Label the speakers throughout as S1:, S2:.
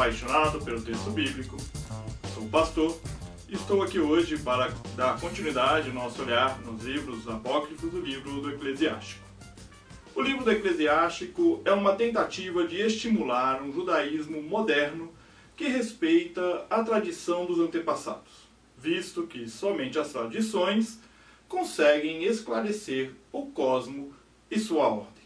S1: apaixonado pelo texto bíblico, sou pastor e estou aqui hoje para dar continuidade ao nosso olhar nos livros apócrifos do livro do Eclesiástico. O livro do Eclesiástico é uma tentativa de estimular um judaísmo moderno que respeita a tradição dos antepassados, visto que somente as tradições conseguem esclarecer o cosmo e sua ordem.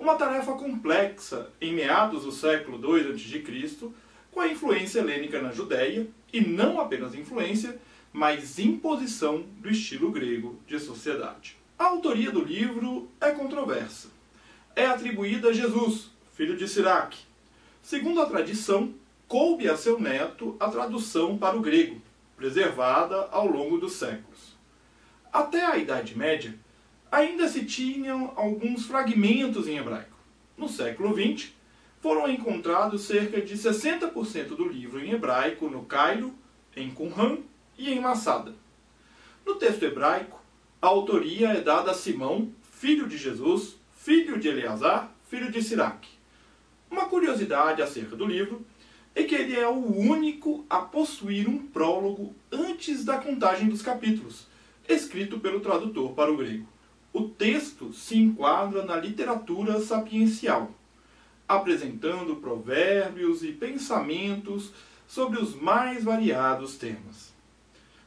S1: Uma tarefa complexa em meados do século II a.C., com a influência helênica na Judéia, e não apenas influência, mas imposição do estilo grego de sociedade. A autoria do livro é controversa. É atribuída a Jesus, filho de Siraque. Segundo a tradição, coube a seu neto a tradução para o grego, preservada ao longo dos séculos. Até a Idade Média, ainda se tinham alguns fragmentos em hebraico. No século XX, foram encontrados cerca de 60% do livro em hebraico no Cairo, em Qumran e em Massada. No texto hebraico, a autoria é dada a Simão, filho de Jesus, filho de Eleazar, filho de Siraque. Uma curiosidade acerca do livro é que ele é o único a possuir um prólogo antes da contagem dos capítulos, escrito pelo tradutor para o grego. O texto se enquadra na literatura sapiencial, apresentando provérbios e pensamentos sobre os mais variados temas.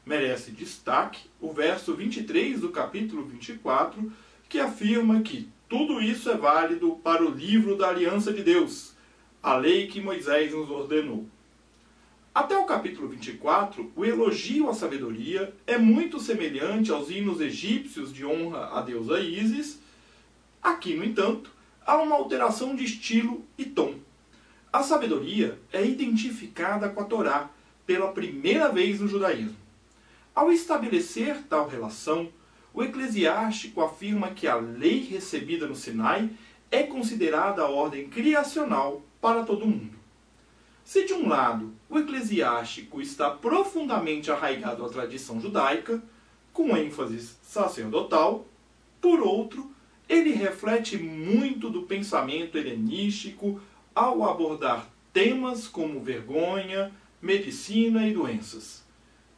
S1: Merece destaque o verso 23 do capítulo 24, que afirma que tudo isso é válido para o livro da aliança de Deus, a lei que Moisés nos ordenou. Até o capítulo 24, o elogio à sabedoria é muito semelhante aos hinos egípcios de honra à deusa Ísis. Aqui, no entanto, há uma alteração de estilo e tom. A sabedoria é identificada com a Torá pela primeira vez no judaísmo. Ao estabelecer tal relação, o eclesiástico afirma que a lei recebida no Sinai é considerada a ordem criacional para todo mundo. Se de um lado o eclesiástico está profundamente arraigado à tradição judaica, com ênfase sacerdotal, por outro, ele reflete muito do pensamento helenístico ao abordar temas como vergonha, medicina e doenças.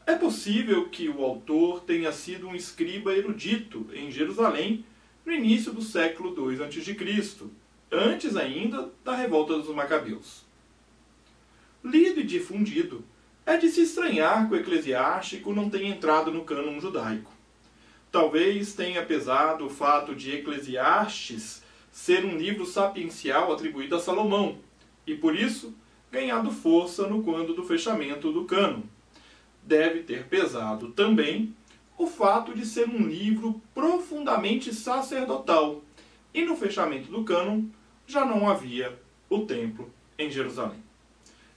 S1: É possível que o autor tenha sido um escriba erudito em Jerusalém no início do século II a.C., antes ainda da revolta dos Macabeus lido e difundido, é de se estranhar que o eclesiástico não tenha entrado no cânon judaico. Talvez tenha pesado o fato de Eclesiastes ser um livro sapiencial atribuído a Salomão, e por isso ganhado força no quando do fechamento do cânon. Deve ter pesado também o fato de ser um livro profundamente sacerdotal, e no fechamento do cânon já não havia o templo em Jerusalém.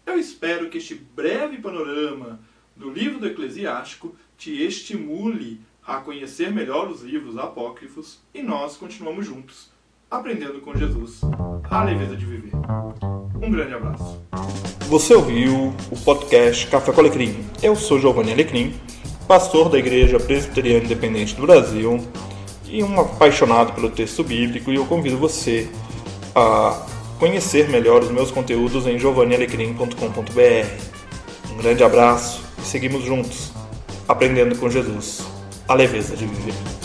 S1: Eu espero que este breve panorama do livro do Eclesiástico te estimule a conhecer melhor os livros apócrifos e nós continuamos juntos, aprendendo com Jesus a leveza de viver. Um grande abraço.
S2: Você ouviu o podcast Café com Alecrim. Eu sou Giovanni Alecrim, pastor da Igreja Presbiteriana Independente do Brasil e um apaixonado pelo texto bíblico, e eu convido você a conhecer melhor os meus conteúdos em giovannialecrim.com.br. Um grande abraço e seguimos juntos, aprendendo com Jesus a leveza de viver.